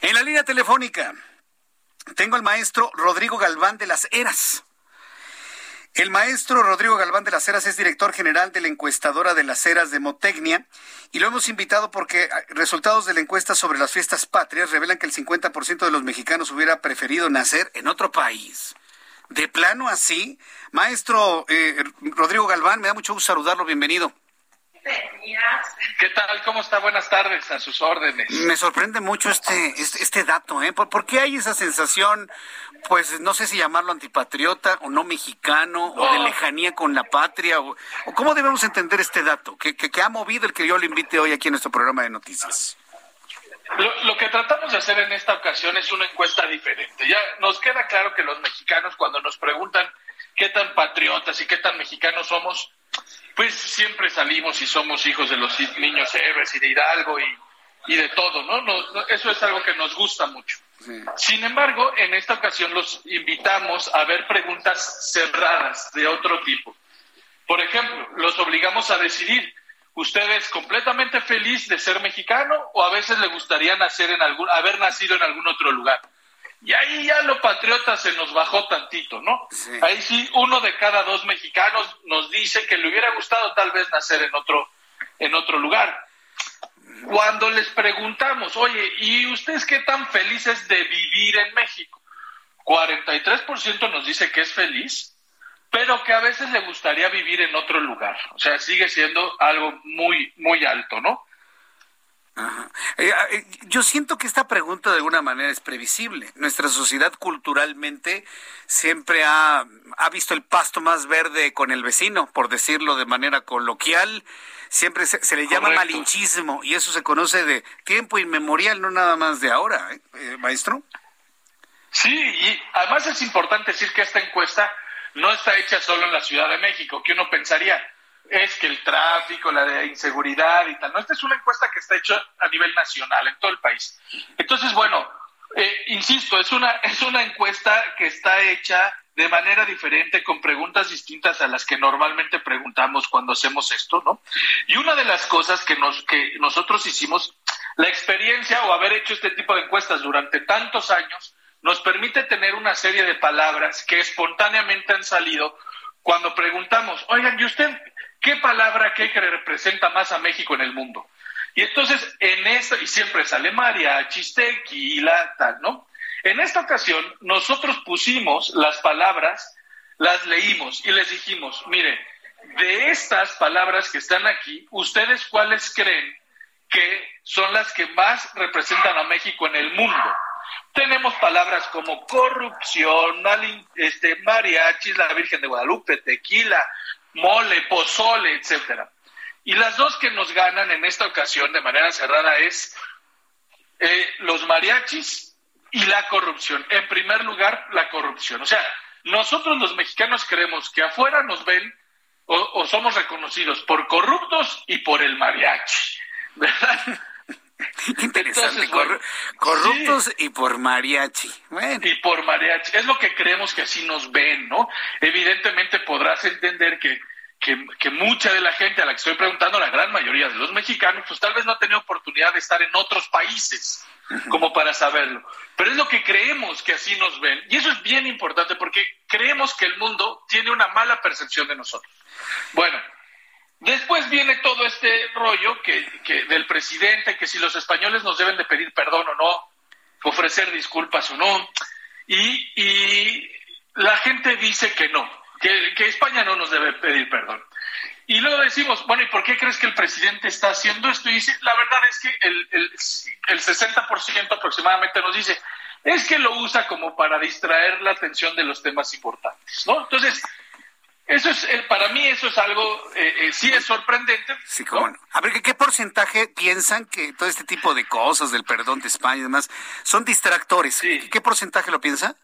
En la línea telefónica tengo al maestro Rodrigo Galván de las Heras. El maestro Rodrigo Galván de las Heras es director general de la encuestadora de las Heras de Motecnia y lo hemos invitado porque resultados de la encuesta sobre las fiestas patrias revelan que el 50% de los mexicanos hubiera preferido nacer en otro país. De plano así, maestro eh, Rodrigo Galván, me da mucho gusto saludarlo, bienvenido. ¿Qué tal? ¿Cómo está? Buenas tardes, a sus órdenes. Me sorprende mucho este, este, este dato, ¿eh? ¿Por, qué hay esa sensación, pues no sé si llamarlo antipatriota o no mexicano, o de lejanía con la patria? O, ¿Cómo debemos entender este dato que, que, ha movido el que yo le invite hoy aquí en nuestro programa de noticias? Lo, lo, que tratamos de hacer en esta ocasión es una encuesta diferente. Ya nos queda claro que los mexicanos cuando nos preguntan qué tan patriotas y qué tan mexicanos somos, pues siempre salimos y somos hijos de los niños héroes y de Hidalgo y, y de todo, ¿no? Eso es algo que nos gusta mucho. Sin embargo, en esta ocasión los invitamos a ver preguntas cerradas de otro tipo. Por ejemplo, los obligamos a decidir, ¿usted es completamente feliz de ser mexicano o a veces le gustaría nacer en algún, haber nacido en algún otro lugar? Y ahí ya lo patriota se nos bajó tantito, ¿no? Ahí sí, uno de cada dos mexicanos nos dice que le hubiera gustado tal vez nacer en otro, en otro lugar. Cuando les preguntamos, oye, ¿y ustedes qué tan felices de vivir en México? 43% nos dice que es feliz, pero que a veces le gustaría vivir en otro lugar. O sea, sigue siendo algo muy, muy alto, ¿no? Eh, eh, yo siento que esta pregunta de alguna manera es previsible. Nuestra sociedad culturalmente siempre ha, visto el pasto más verde con el vecino, por decirlo de manera coloquial. Siempre se, le llama malinchismo y eso se conoce de tiempo inmemorial, no nada más de ahora, ¿eh? maestro. Sí, y además es importante decir que esta encuesta no está hecha solo en la Ciudad de México, que uno pensaría, es que el tráfico, la inseguridad y tal. No, esta es una encuesta que está hecha a nivel nacional, en todo el país. Entonces, bueno, eh, insisto, es una, es una encuesta que está hecha de manera diferente, con preguntas distintas a las que normalmente preguntamos cuando hacemos esto, ¿no? Y una de las cosas que, nos, que nosotros hicimos, la experiencia o haber hecho este tipo de encuestas durante tantos años, nos permite tener una serie de palabras que espontáneamente han salido cuando preguntamos, oigan, ¿y usted ¿Qué palabra que representa más a México en el mundo? Y entonces, en esta, y siempre sale María, Chistequila, tal, ¿no? En esta ocasión, nosotros pusimos las palabras, las leímos y les dijimos, mire, de estas palabras que están aquí, ¿ustedes cuáles creen que son las que más representan a México en el mundo? Tenemos palabras como corrupción, este, mariachis, la Virgen de Guadalupe, tequila, mole, pozole, etcétera. Y las dos que nos ganan en esta ocasión de manera cerrada es eh, los mariachis y la corrupción. En primer lugar, la corrupción. O sea, nosotros los mexicanos creemos que afuera nos ven o, somos reconocidos por corruptos y por el mariachi, ¿verdad? Interesante, corruptos y por mariachi. Y por mariachi. Es lo que creemos que así nos ven, ¿no? Evidentemente podrás entender que que, mucha de la gente a la que estoy preguntando, la gran mayoría de los mexicanos, pues tal vez no ha tenido oportunidad de estar en otros países como para saberlo. Pero es lo que creemos que así nos ven. Y eso es bien importante porque creemos que el mundo tiene una mala percepción de nosotros. Bueno, después viene todo este rollo que, que del presidente, que si los españoles nos deben de pedir perdón o no, ofrecer disculpas o no. Y, la gente dice que no, que, España no nos debe pedir perdón. Y luego decimos, bueno, ¿y por qué crees que el presidente está haciendo esto? Y dice, la verdad es que el, el, el 60% aproximadamente nos dice, es que lo usa como para distraer la atención de los temas importantes, ¿no? Entonces, Eso es, eh, para mí eso es algo, eh, eh, sí es sorprendente. Sí, cómo no. A ver, ¿qué, porcentaje piensan que todo este tipo de cosas, del perdón de España y demás, son distractores? Sí. ¿Qué, porcentaje lo piensa?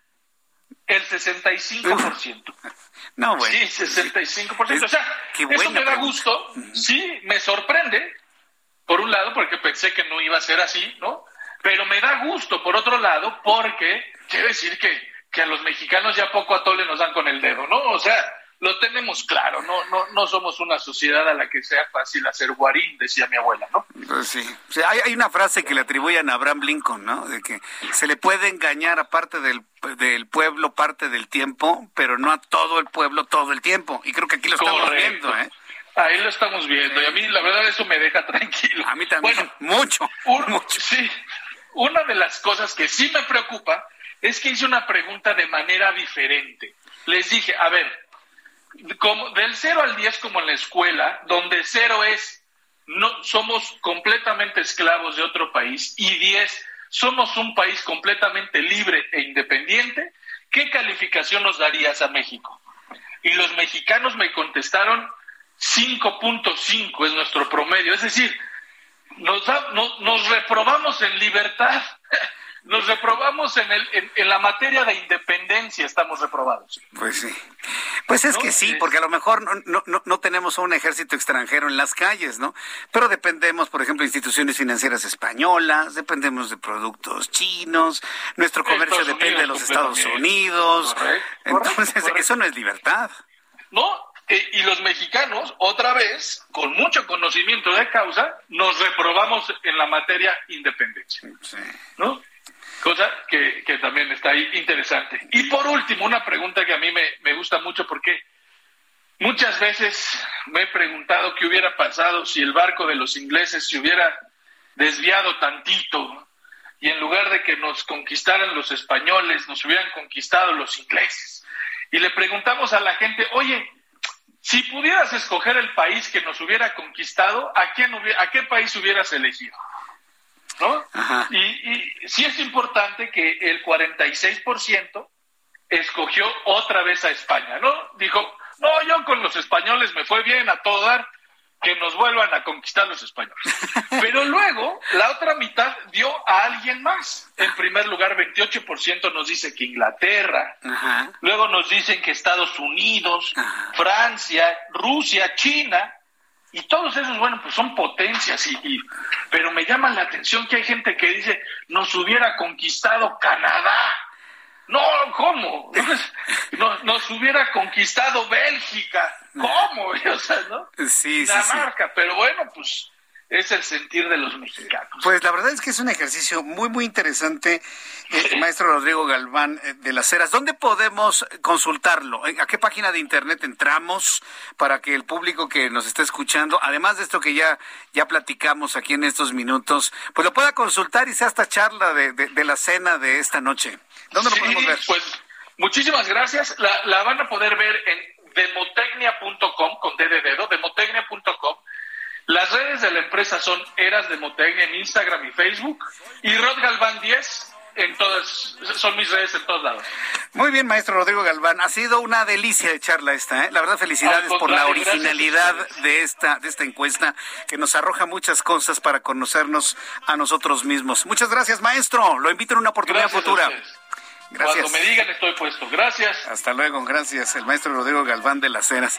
El 65%. No, güey. Sí, 65%. o sea, eso me da gusto. Sí, me sorprende, por un lado, porque pensé que no iba a ser así, ¿no? Pero me da gusto, por otro lado, porque quiere decir que, que a los mexicanos ya poco a tole nos dan con el dedo, ¿no? O sea, lo tenemos claro, no, no, no somos una sociedad a la que sea fácil hacer guarín, decía mi abuela, ¿no? Pues sí, hay, hay, una frase que le atribuyen a Abraham Lincoln, ¿no? De que se le puede engañar a parte del, del pueblo parte del tiempo, pero no a todo el pueblo todo el tiempo. Y creo que aquí lo estamos viendo, ¿eh? Ahí lo estamos viendo, y a mí la verdad eso me deja tranquilo. A mí también, bueno, mucho, mucho. Sí, una de las cosas que sí me preocupa es que hice una pregunta de manera diferente. Les dije, a ver, como del 0 al 10 como en la escuela, donde 0 es no somos completamente esclavos de otro país y 10 somos un país completamente libre e independiente, ¿qué calificación nos darías a México? Y los mexicanos me contestaron 5.5 es nuestro promedio, es decir, nos, nos reprobamos en libertad nos reprobamos en, el, en, la materia de independencia, estamos reprobados. Pues sí. Pues es que sí, porque a lo mejor no, no, no tenemos un ejército extranjero en las calles, ¿no? Pero dependemos, por ejemplo, de instituciones financieras españolas, dependemos de productos chinos, nuestro comercio depende de los Estados Unidos. Entonces, eso no es libertad. No, eh, y los mexicanos, otra vez, con mucho conocimiento de causa, nos reprobamos en la materia independencia. Sí. ¿No? Cosa que, también está ahí interesante. Y por último, una pregunta que a mí me, gusta mucho porque muchas veces me he preguntado qué hubiera pasado si el barco de los ingleses se hubiera desviado tantito y en lugar de que nos conquistaran los españoles, nos hubieran conquistado los ingleses. Y le preguntamos a la gente, oye, si pudieras escoger el país que nos hubiera conquistado, ¿a, quién ¿a qué país hubieras elegido? ¿No? Y, y sí es importante que el 46% escogió otra vez a España, ¿no? Dijo, no, yo con los españoles me fue bien a todo dar, que nos vuelvan a conquistar los españoles. Pero luego, la otra mitad dio a alguien más. En primer lugar, 28% nos dice que Inglaterra, luego nos dicen que Estados Unidos, Francia, Rusia, China, y todos esos, bueno, pues son potencias, y, pero me llama la atención que hay gente que dice, nos hubiera conquistado Canadá. No, ¿cómo? Nos, nos hubiera conquistado Bélgica. ¿Cómo? O sea, ¿no? Sí, Dinamarca. Pero bueno, pues es el sentir de los mexicanos. Pues la verdad es que es un ejercicio muy, muy interesante, eh, maestro Rodrigo Galván eh, de las Heras. ¿Dónde podemos consultarlo? ¿A qué página de internet entramos para que el público que nos está escuchando, además de esto que ya, ya platicamos aquí en estos minutos, pues lo pueda consultar y sea esta charla de, de, la cena de esta noche? ¿Dónde lo podemos ver? Pues muchísimas gracias. La, la van a poder ver en demotecnia.com, con D de dedo, demotecnia.com las redes de la empresa son Eras de Motecnia en Instagram y Facebook y Rod Galván 10 en todas, son mis redes en todos lados. Muy bien, maestro Rodrigo Galván. Ha sido una delicia de charla esta, ¿eh? La verdad, felicidades por la originalidad de esta, de esta encuesta que nos arroja muchas cosas para conocernos a nosotros mismos. Muchas gracias, maestro. Lo invito en una oportunidad futura. Gracias. Cuando me digan estoy puesto. Gracias. Hasta luego, gracias. El maestro Rodrigo Galván de las Heras.